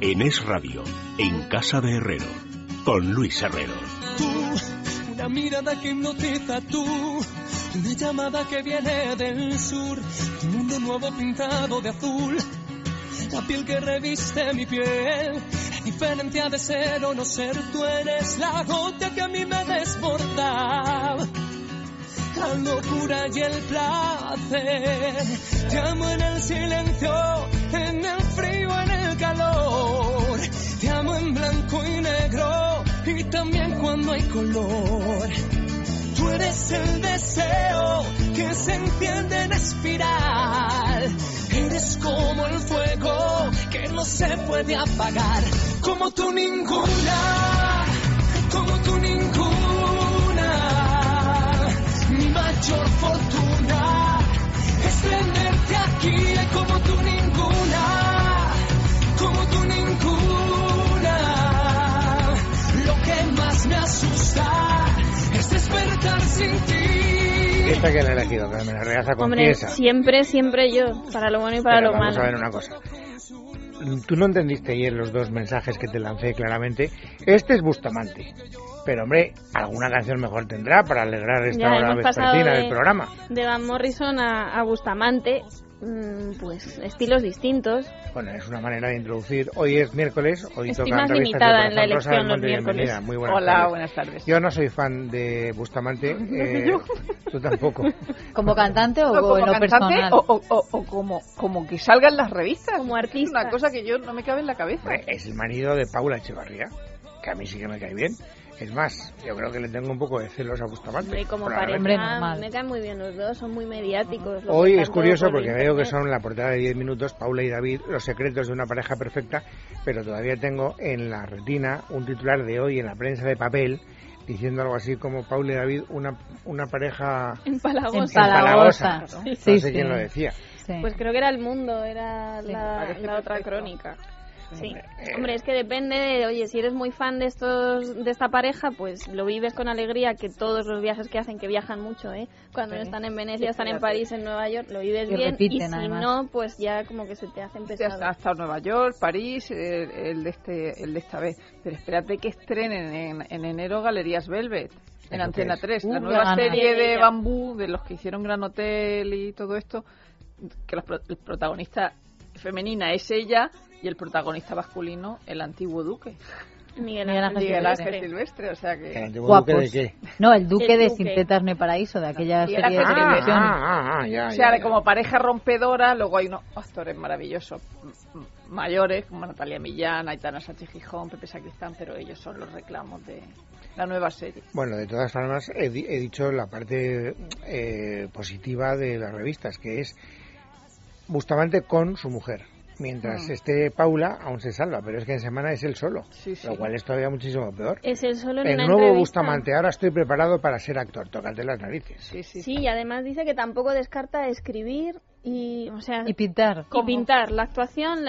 en Es Radio, en Casa de Herrero, con Luis Herrero. Tú, una mirada que hipnotiza tú, una llamada que viene del sur, un mundo nuevo pintado de azul, la piel que reviste mi piel, diferencia de ser o no ser, tú eres la gota que a mí me desborda. La locura y el placer, te amo en el silencio, en el frío, blanco y negro y también cuando hay color. Tú eres el deseo que se enciende en espiral. Eres como el fuego que no se puede apagar. Como tú ninguna, Esta que la he elegido, que me la regaza con Hombre, siempre, siempre yo, para lo bueno y para Pero lo vamos malo. a ver una cosa. Tú no entendiste ayer los dos mensajes que te lancé claramente. Este es Bustamante. Pero, hombre, alguna canción mejor tendrá para alegrar esta Ya hora vespertina de, del programa. de Van Morrison a, a Bustamante, pues estilos distintos. Bueno, es una manera de introducir. Hoy es miércoles, hoy Estoy toca más limitada en la elección los Monte. miércoles. Muy buenas Hola, tardes. buenas tardes. Yo no soy fan de Bustamante. eh, tú tampoco. ¿Como cantante o No, como en lo cantante personal? o, o- o- o como, como que salga en las revistas. Como Es artista. una cosa que yo no me cabe en la cabeza. Es el marido de Paula Echevarría, que a mí sí que me cae bien. Es más, yo creo que le tengo un poco de celos a Bustamante. Como pareja, me caen muy bien los dos, son muy mediáticos. Hoy es curioso por porque veo que son la portada de 10 minutos, Paula y David, los secretos de una pareja perfecta, pero todavía tengo en la retina un titular de hoy en la prensa de papel diciendo algo así como Paula y David, una, una pareja Empalagosa. Empalagosa. Sí, no sé sí. quién lo decía. Sí. Pues creo que era El Mundo, era Sí, la, otra perfecto. crónica. Sí. Hombre, eh. Hombre, es que depende de, oye, si eres muy fan de estos de esta pareja, pues lo vives con alegría, que todos los viajes que hacen, que viajan mucho, ¿eh? Cuando Sí. no están en Venecia, Sí, están en. París, en Nueva York, lo vives Y bien. repiten, y si además. no, pues ya como que se te hacen Ya pesado. está, ha estado Nueva York, París, el, el de este, el de esta vez. Pero espérate que estrenen en, en enero Galerías Velvet. En ¿Eso Antena qué es? 3, Uh, la qué nueva serie de. Bambú, de los que hicieron Gran Hotel y todo esto, que los pro- el protagonista femenina es ella y el protagonista masculino el antiguo duque, Miguel Ángel Miguel. Ángel Silvestre, o sea ¿El que... antiguo Guapos. duque de qué? No, el duque El de. Sin Tetas Paraíso, de aquella serie de televisión. Ah, ah, ah, ya, O sea, ya, de ya. como pareja rompedora, luego hay unos actores maravillosos mayores, como Natalia Millán, Aitana Sánchez Gijón, Pepe Sacristán, pero ellos son los reclamos de la nueva serie. Bueno, de todas formas, he, di- he dicho la parte eh, positiva de las revistas, que es Bustamante con su mujer. Mientras Mm. esté Paula, aún se salva, pero es que en semana es él solo, Sí, sí. lo cual es todavía muchísimo peor. Es el solo en El una nuevo entrevista. Bustamante, ahora estoy preparado para ser actor, tócate las narices. Sí, sí, Sí, y además dice que tampoco descarta escribir y, o sea, Y pintar. y pintar. La actuación